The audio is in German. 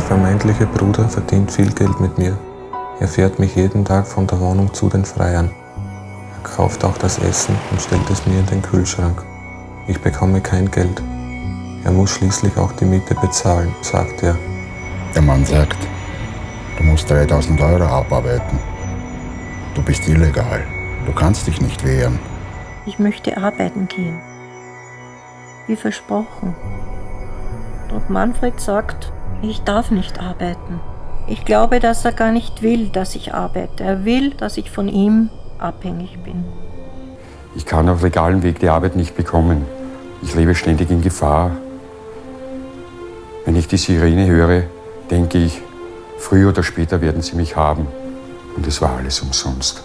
vermeintliche Bruder verdient viel Geld mit mir. Er fährt mich jeden Tag von der Wohnung zu den Freiern. Er kauft auch das Essen und stellt es mir in den Kühlschrank. Ich bekomme kein Geld. Er muss schließlich auch die Miete bezahlen, sagt er. Der Mann sagt, du musst 3000 Euro abarbeiten. Du bist illegal. Du kannst dich nicht wehren. Ich möchte arbeiten gehen. Wie versprochen. Und Manfred sagt, ich darf nicht arbeiten. Ich glaube, dass er gar nicht will, dass ich arbeite. Er will, dass ich von ihm abhängig bin. Ich kann auf legalem Weg die Arbeit nicht bekommen. Ich lebe ständig in Gefahr. Wenn ich die Sirene höre, denke ich, früher oder später werden sie mich haben. Und es war alles umsonst.